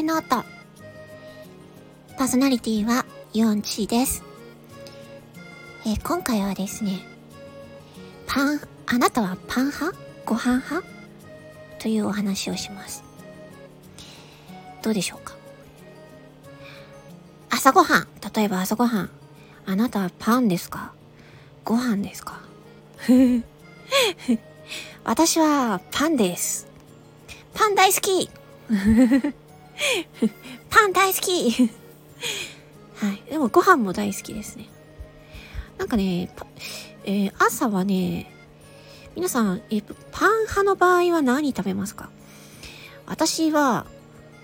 声ノート。パーソナリティはヨンチーです。えー、今回はですね、パン、あなたはパン派？ご飯派？というお話をします。どうでしょうか？朝ごはん。例えば朝ごはん。あなたはパンですか？ご飯ですか？私はパンです。パン大好きパン大好きはい。でもご飯も大好きですね。なんかね、えー、朝はね、皆さん、えー、パン派の場合は何食べますか？私は、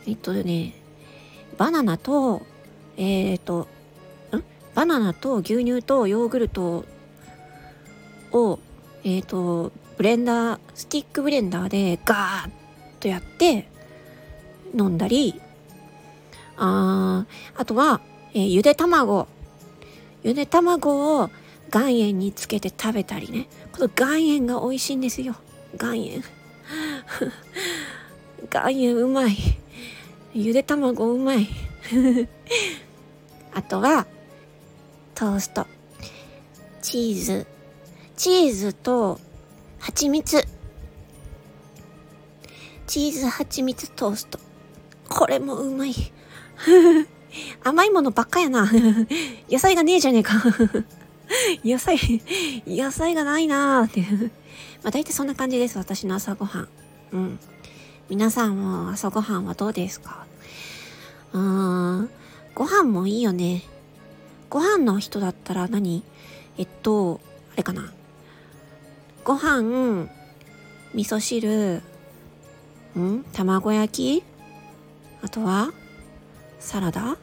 えっとね、バナナと、えっ、と、ん？バナナと牛乳とヨーグルトを、えっ、と、ブレンダー、スティックブレンダーでガーッとやって飲んだり、ああとは、えー、ゆで卵。ゆで卵を岩塩につけて食べたりね。この岩塩が美味しいんですよ。岩塩。岩塩うまい。ゆで卵うまい。あとは、トースト。チーズ。チーズと蜂蜜。チーズ蜂蜜トースト。これもうまい。甘いものばっかやな。野菜がねえじゃねえか。野菜、野菜がないなーって。まあ大体そんな感じです。私の朝ごはん。うん。皆さんも朝ごはんはどうですか？うーん。ご飯もいいよね。ご飯の人だったら何？えっと、あれかな。ご飯、味噌汁、ん？卵焼き？あとはサラダ？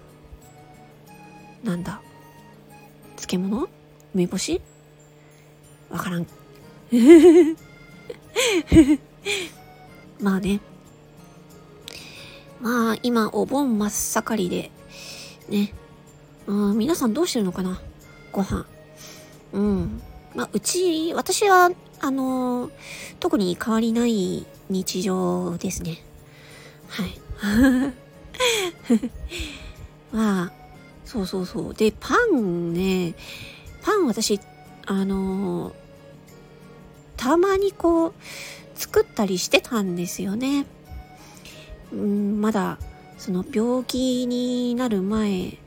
なんだ？漬物？梅干し？わからん。まあね。まあ今お盆真っ盛りで、ね。うん、皆さんどうしてるのかな？ご飯。うん。まあうち、私は、あのー、特に変わりない日常ですね。はい。まあ、そうそうそう。で、パンね、パン私、あのー、たまにこう、作ったりしてたんですよね。うん、まだ、その病気になる前、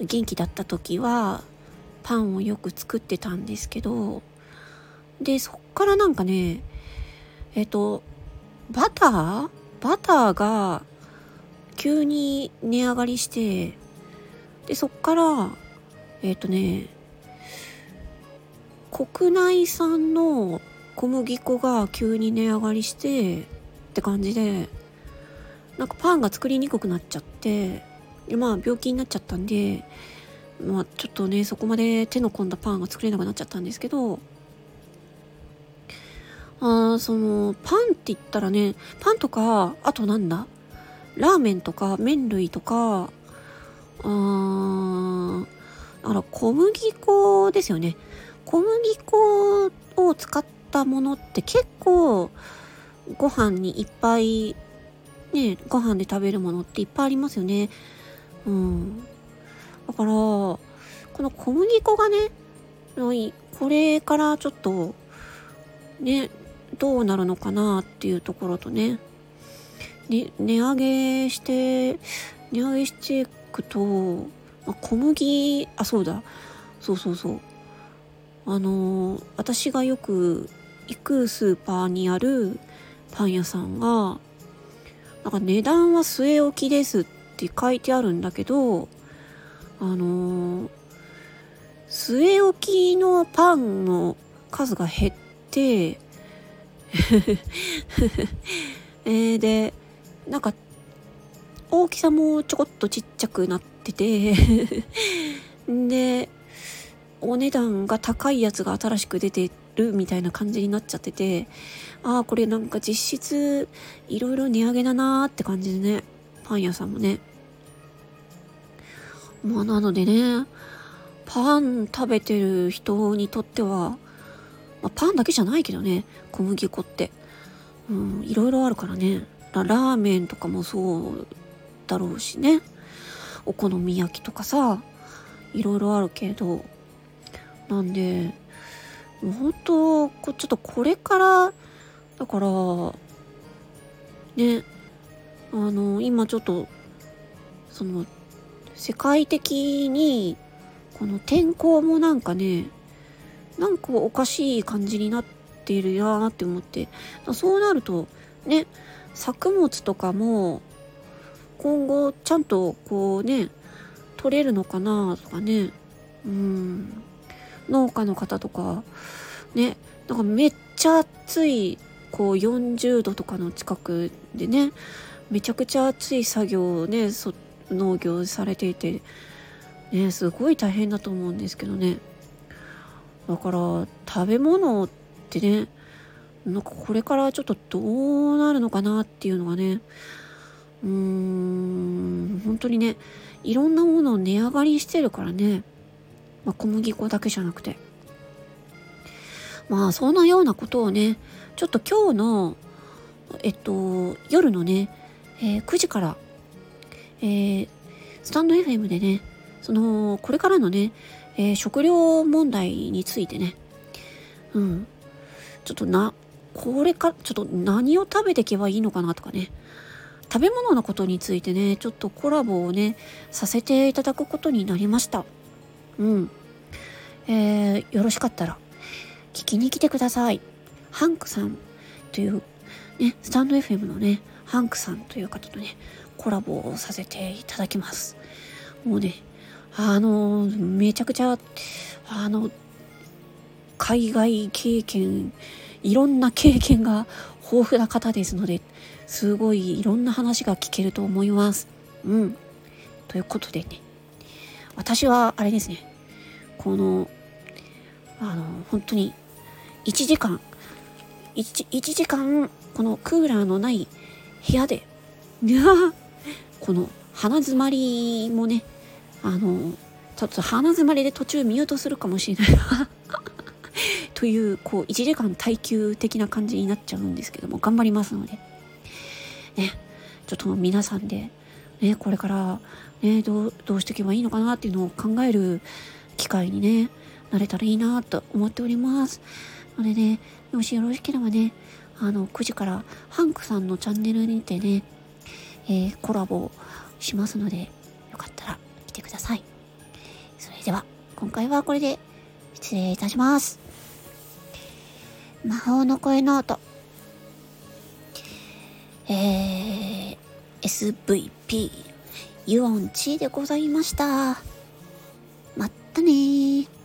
元気だった時は、パンをよく作ってたんですけど、で、そっからなんかね、えっ、と、バターバターが急に値上がりして、で、そっから、えっ、ー、とね、国内産の小麦粉が急に値上がりしてって感じで、なんかパンが作りにくくなっちゃって、でまあ病気になっちゃったんで、まあちょっとね、そこまで手の込んだパンが作れなくなっちゃったんですけど、あその、パンって言ったらね、パンとか、あとなんだ？ラーメンとか麺類とか、あー、あら、小麦粉ですよね。小麦粉を使ったものって結構、ご飯にいっぱい、ね、ご飯で食べるものっていっぱいありますよね。うん。だから、この小麦粉がね、これからちょっと、ね、どうなるのかなっていうところとね、ね値上げして、値上げしていくと、ま、小麦、あ、そうだ、そうそうそう。あの、私がよく行くスーパーにあるパン屋さんが、なんか値段は据え置きですって書いてあるんだけど、あの、据え置きのパンの数が減って、えー、で、なんか、大きさもちょこっとちっちゃくなってて で、お値段が高いやつが新しく出てるみたいな感じになっちゃってて、ああ、これなんか実質いろいろ値上げだなーって感じでね、パン屋さんもね。まあなのでね、パン食べてる人にとっては、まあ、パンだけじゃないけどね、小麦粉って。うん、いろいろあるからね。ラーメンとかもそうだろうしね。お好み焼きとかさ、いろいろあるけど、なんで、もう本当、こちょっとこれから、だから、ね、あの、今ちょっと、その、世界的に、この天候もなんかね、なんかおかしい感じになっているなって思って、そうなると、ね、作物とかも、今後ちゃんとこうね、取れるのかなとかね、うん、農家の方とか、ね、なんかめっちゃ暑い、こう40度とかの近くでね、めちゃくちゃ暑い作業をね、農業されていて、ね、すごい大変だと思うんですけどね。だから食べ物ってね、なんかこれからちょっとどうなるのかなっていうのがね、うーん、本当にね、いろんなものを値上がりしてるからね、まあ、小麦粉だけじゃなくて。まあ、そんなようなことをね、ちょっと今日の、えっと、夜のね、えー、9時から、えー、スタンド FM でね、その、これからのね、えー、食料問題についてね、うん、ちょっとな、これか、ちょっと何を食べていけばいいのかなとかね、食べ物のことについてね、ちょっとコラボをね、させていただくことになりました。うん。えー、よろしかったら、聞きに来てください。ハンクさんという、ね、スタンド FM のね、ハンクさんという方とね、コラボをさせていただきます。もうね、あの、めちゃくちゃ、あの、海外経験、いろんな経験が豊富な方ですので、すごいいろんな話が聞けると思います。うん。ということでね、私はあれですね、この、あの、本当に、1時間、1, 1時間、このクーラーのない部屋で、この鼻詰まりもね、あの、ちょっと鼻詰まりで途中ミュートするかもしれない という、こう、1時間耐久的な感じになっちゃうんですけども、頑張りますので。ね、ちょっと皆さんで、ね、これから、ね、どう、どうしていけばいいのかなっていうのを考える機会にね、なれたらいいなと思っております。のでね、もしよろしければね、あの、9時からハンクさんのチャンネルにてね、えー、コラボしますので、れでは、今回はこれで失礼いたします。魔法の声ノート。えー、SVP、ユオンチーでございました。まったねー。